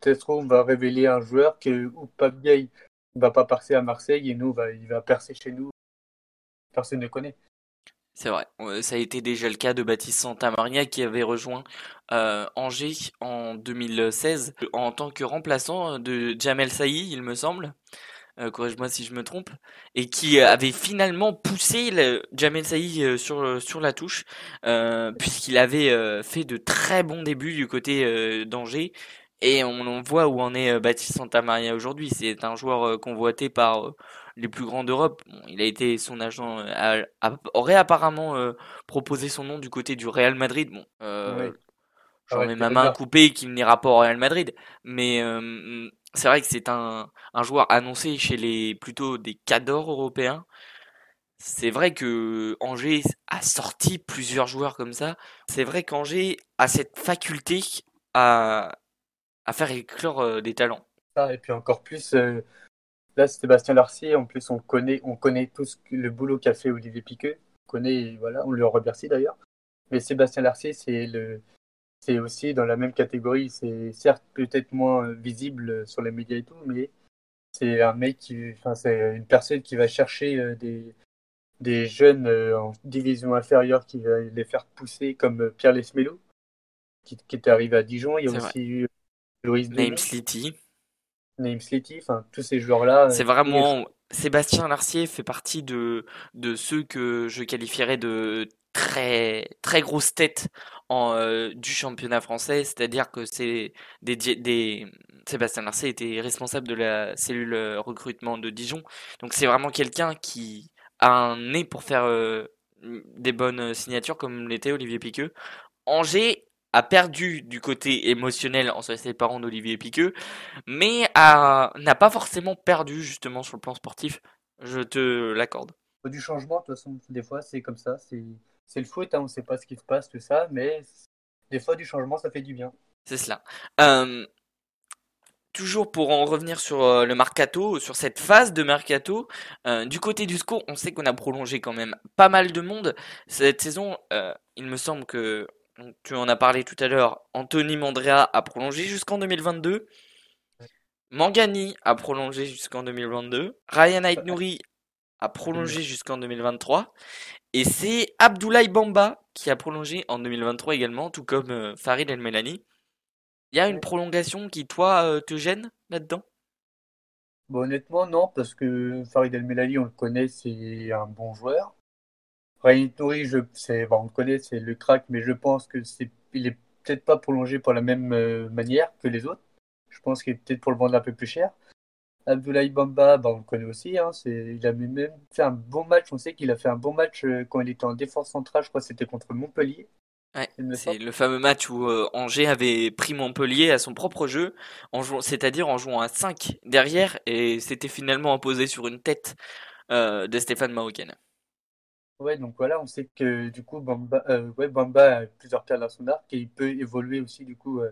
peut-être on va révéler un joueur que ou Gay ne va pas percer à Marseille et nous, va, il va percer chez nous. Personne ne connaît. C'est vrai, Euh, ça a été déjà le cas de Baptiste Santamaria qui avait rejoint euh, Angers en 2016 en tant que remplaçant de Jamel Saï, il me semble. euh, corrige-moi si je me trompe, et qui avait finalement poussé Jamel Saï euh, sur, euh, sur la touche, euh, puisqu'il avait euh, fait de très bons débuts du côté euh, d'Angers, et on, voit où en est euh, Baptiste Santamaria aujourd'hui. C'est un joueur euh, convoité par euh, les plus grands d'Europe. Bon, il a été, son agent euh, a- a- aurait apparemment euh, proposé son nom du côté du Real Madrid. Bon, euh, j'en mets ma main couper qu'il n'ira pas au Real Madrid, mais euh, c'est vrai que c'est un, un joueur annoncé chez les plutôt des cadors européens. C'est vrai que Angers a sorti plusieurs joueurs comme ça. C'est vrai qu'Angers a cette faculté à, à faire éclore des talents. Et puis encore plus, euh, là, Sébastien Larcier, en plus, on connaît, on connaît tous le boulot qu'a fait Olivier Piqueux. On connaît, voilà, on lui en remercie d'ailleurs. Mais Sébastien Larcier, c'est le, c'est aussi dans la même catégorie. C'est certes peut-être moins visible sur les médias et tout, mais c'est un mec qui, enfin, c'est une personne qui va chercher des, des jeunes en division inférieure qui va les faire pousser comme Pierre Lesmelo, qui, qui est arrivé à Dijon. Il y a aussi eu Loïs Name Slity. Name Slity, enfin, tous ces joueurs-là. C'est vraiment, Sébastien Larcier fait partie de, de ceux que je qualifierais de très très grosses têtes en, euh, du championnat français, c'est-à-dire que c'est des, des Sébastien Larcier était responsable de la cellule euh, recrutement de Dijon, donc c'est vraiment quelqu'un qui a un nez pour faire euh, des bonnes signatures comme l'était Olivier Piqueux. Angers a perdu du côté émotionnel en se séparant d'Olivier Piqueux, mais n'a pas forcément perdu justement sur le plan sportif. Je te l'accorde. Du changement, de toute façon, des fois c'est comme ça, c'est le foot, hein, on ne sait pas ce qui se passe, tout ça, mais des fois du changement, ça fait du bien. C'est cela. Euh, toujours pour en revenir sur euh, le mercato, sur cette phase de mercato, euh, du côté du SCO, on sait qu'on a prolongé quand même pas mal de monde. Cette saison, il me semble que tu en as parlé tout à l'heure, Anthony Mandrea a prolongé jusqu'en 2022. Mangani a prolongé jusqu'en 2022. Ryan Aitnouri a prolongé jusqu'en 2023. Et c'est Abdoulaye Bamba qui a prolongé en 2023 également, tout comme euh, Farid El Melani. Il y a une prolongation qui, toi, euh, te gêne là-dedans? Bon, Honnêtement, non, parce que Farid El Melani, on le connaît, c'est un bon joueur. Ryan je, c'est, on le connaît, c'est le crack, mais je pense que c'est, il est peut-être pas prolongé pour la même euh, manière que les autres. Je pense qu'il est peut-être pour le vendre un peu plus cher. Abdoulaye Bamba, bah, on le connaît aussi. Hein, c'est, il a même fait un bon match. On sait qu'il a fait un bon match euh, quand il était en défense centrale. Je crois que c'était contre Montpellier. Ouais, c'est le fameux match où euh, Angers avait pris Montpellier à son propre jeu, en jouant, c'est-à-dire en jouant à 5 derrière, et c'était finalement imposé sur une tête de Stéphane Mahoken. Ouais, donc voilà, on sait que du coup, Bamba, euh, a plusieurs pierres dans son arc et il peut évoluer aussi du coup euh,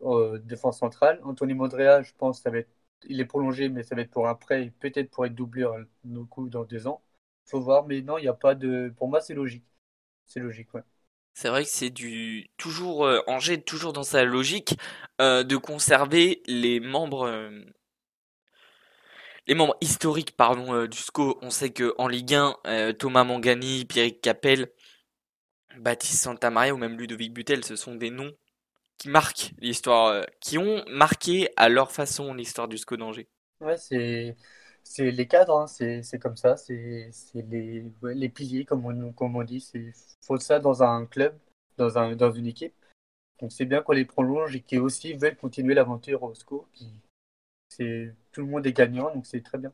en défense centrale. Anthony Modrea, je pense, ça va être, il est prolongé, mais ça va être pour un prêt peut-être pour être doublure du coup dans deux ans. Faut voir, mais non, il n'y a pas de. Pour moi, c'est logique. C'est logique, ouais. C'est vrai que c'est du toujours euh, Angers toujours dans sa logique de conserver les membres les membres historiques pardon, euh, du SCO, on sait que en Ligue 1, euh, Thomas Mangani, Pierrick Capel, Baptiste Santamaria ou même Ludovic Butel, ce sont des noms qui marquent l'histoire, euh, qui ont marqué à leur façon l'histoire du SCO d'Angers. Ouais, c'est c'est les cadres, hein, c'est comme ça, c'est les, les piliers comme on, comme on dit, c'est faut ça dans un club, dans un dans une équipe. Donc c'est bien qu'on les prolonge et qu'ils aussi veulent continuer l'aventure au SCO, qui c'est tout le monde est gagnant, donc c'est très bien.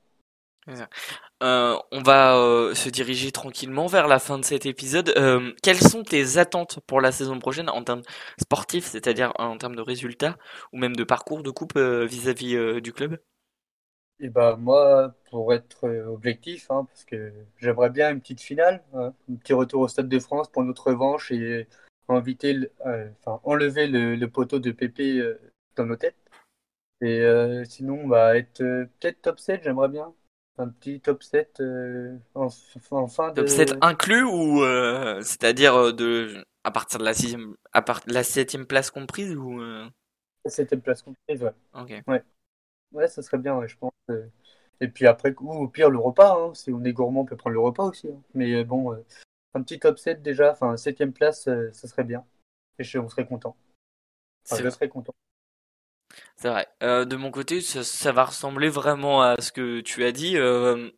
Euh, on va euh, se diriger tranquillement vers la fin de cet épisode. Euh, quelles sont tes attentes pour la saison prochaine en termes sportifs, c'est-à-dire en termes de résultats ou même de parcours de coupe vis-à-vis du club? Et eh ben moi, pour être objectif, hein, parce que j'aimerais bien une petite finale, hein, un petit retour au Stade de France pour notre revanche et inviter, enfin enlever le, le, poteau de Pépé dans nos têtes. Et euh, sinon, on va être euh, peut-être top 7, j'aimerais bien. Un petit top 7 euh, en, fin de... Top 7 inclus ou c'est-à-dire de à partir de la sixième à part la septième place comprise ou La septième place comprise, ouais. Ok. Ouais. Ouais, ça serait bien, ouais, je pense. Et puis après, ou au pire, le repas. Hein. Si on est gourmand, on peut prendre le repas aussi. Hein. Mais bon, un petit top 7 déjà, enfin, septième place, ça serait bien. Et je, on serait content. Enfin, je serais content. C'est vrai. Euh, de mon côté, ça, va ressembler vraiment à ce que tu as dit. Euh,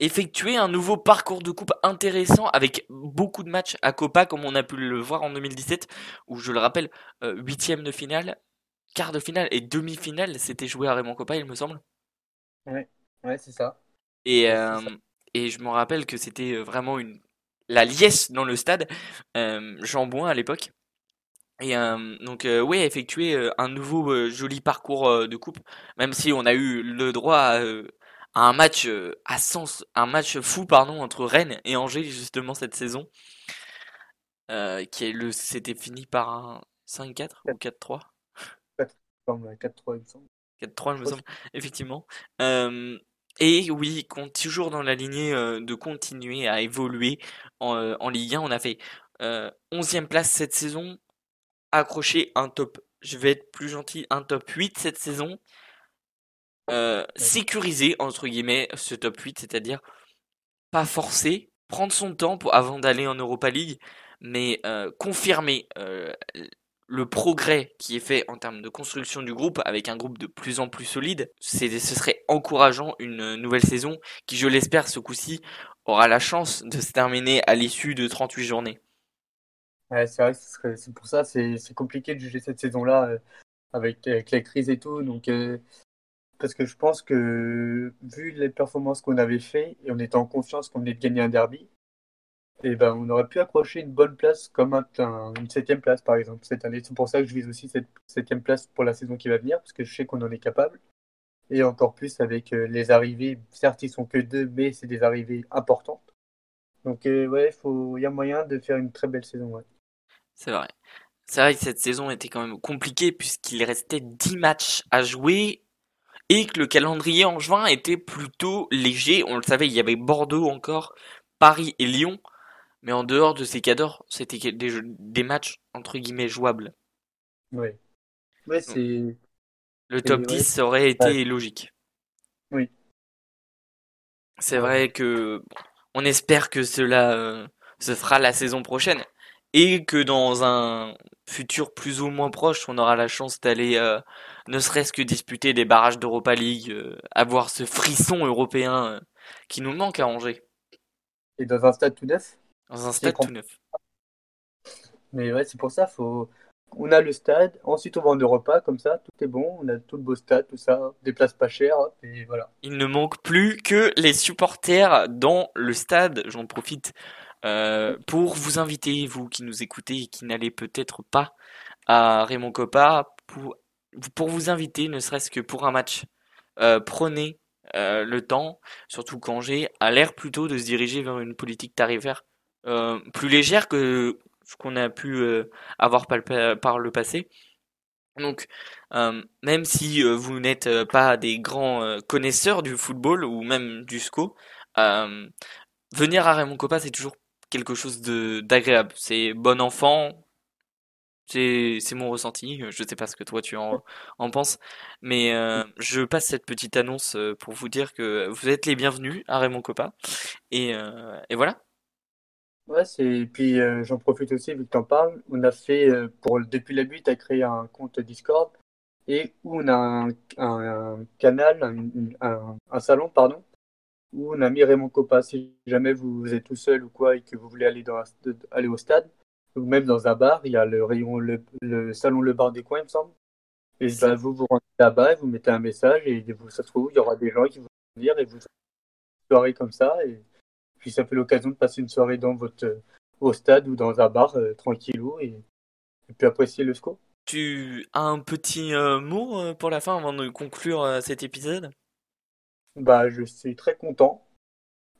effectuer un nouveau parcours de coupe intéressant avec beaucoup de matchs à Copa, comme on a pu le voir en 2017, où je le rappelle, euh, huitième de finale, quart de finale et demi-finale, c'était joué à Raymond Copa, il me semble. Ouais, ouais, c'est ça. Et, et je me rappelle que c'était vraiment une la liesse dans le stade. Jean Bouin à l'époque. Et euh, donc euh, oui, effectuer euh, un nouveau joli parcours de coupe, même si on a eu le droit à, un match à sens, un match fou pardon entre Rennes et Angers justement cette saison, qui est le, c'était fini par un 5-4 ou 4-3. 4-3 il me semble. 4-3 me semble, effectivement. et oui, toujours dans la lignée de continuer à évoluer en, en Ligue 1, on a fait 11e place cette saison, accrocher un top, je vais être plus gentil, un top 8 cette saison. euh, sécuriser entre guillemets ce top 8, c'est-à-dire pas forcer, prendre son temps pour, avant d'aller en Europa League, mais euh, confirmer euh, le progrès qui est fait en termes de construction du groupe avec un groupe de plus en plus solide. C'est, ce serait encourageant une nouvelle saison qui, je l'espère, ce coup-ci aura la chance de se terminer à l'issue de 38 journées. C'est vrai, c'est pour ça, c'est compliqué de juger cette saison-là euh, avec, avec la crise et tout. Donc, euh, parce que je pense que vu les performances qu'on avait fait et on était en confiance qu'on venait de gagner un derby, et eh ben on aurait pu accrocher une bonne place comme un, une septième place par exemple cette année. C'est pour ça que je vise aussi cette septième place pour la saison qui va venir parce que je sais qu'on en est capable. Et encore plus avec euh, les arrivées, certes ils sont que deux, mais c'est des arrivées importantes. Donc ouais, il y a moyen de faire une très belle saison. C'est vrai. C'est vrai que cette saison était quand même compliquée puisqu'il restait 10 matchs à jouer et que le calendrier en juin était plutôt léger. On le savait, il y avait Bordeaux encore, Paris et Lyon. Mais en dehors de ces cadors, c'était des, des matchs entre guillemets jouables. Oui. Ouais, c'est. Le top 10 aurait été logique. Oui. C'est vrai que on espère que cela euh, se fera la saison prochaine et que dans un futur plus ou moins proche, on aura la chance d'aller, euh, ne serait-ce que disputer des barrages d'Europa League, euh, avoir ce frisson européen euh, qui nous manque à Angers. Et dans un stade tout neuf? Dans un stade tout neuf. Mais ouais, c'est pour ça, faut... on a le stade, ensuite on va en Europa, comme ça, tout est bon, on a tout le beau stade, tout ça, des places pas chères, et voilà. Il ne manque plus que les supporters dans le stade, j'en profite euh, pour vous inviter, vous qui nous écoutez et qui n'allez peut-être pas à Raymond Coppa, pour, pour vous inviter, ne serait-ce que pour un match, euh, prenez euh, le temps, surtout qu'Angers a l'air plutôt de se diriger vers une politique tarifaire plus légère que ce qu'on a pu avoir par le, par le passé. Donc, même si vous n'êtes pas des grands connaisseurs du football ou même du SCO, venir à Raymond Coppa, c'est toujours quelque chose de d'agréable. C'est bon enfant. C'est mon ressenti. Je sais pas ce que toi tu en, en penses, mais euh, je passe cette petite annonce euh, pour vous dire que vous êtes les bienvenus à Raymond Copa. Et, euh, et voilà. Ouais, c'est puis j'en profite aussi vu que tu en parles. On a fait pour depuis la butte à créer un compte Discord et où on a un, canal, un, salon pardon, où on a mis Raymond Coppa. Si jamais vous êtes tout seul ou quoi et que vous voulez aller, dans aller au stade, ou même dans un bar, il y a le rayon, le, salon Le Bar des Coins, il me semble. Et vous vous rendez là-bas et vous mettez un message et vous, ça se trouve, il y aura des gens qui vont venir et vous une soirée comme ça. Et puis ça fait l'occasion de passer une soirée dans votre, au stade ou dans un bar euh, tranquillou et, et, puis apprécier le score. Tu as un petit euh, mot euh, pour la fin avant de conclure cet épisode? Bah, je suis très content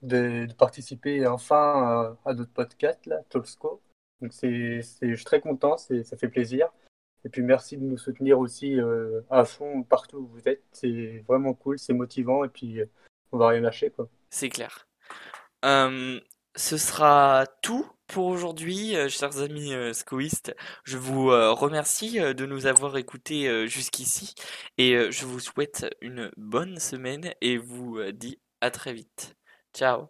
de, participer enfin à, notre podcast, là, Tolsko. Donc, c'est, je suis très content, ça fait plaisir. Et puis, merci de nous soutenir aussi euh, à fond partout où vous êtes. C'est vraiment cool, c'est motivant et puis euh, on va rien lâcher, quoi. C'est clair. Euh, ce sera tout pour aujourd'hui, euh, chers amis euh, scoïstes. Je vous euh, remercie de nous avoir écoutés jusqu'ici et je vous souhaite une bonne semaine et vous dis à très vite. Ciao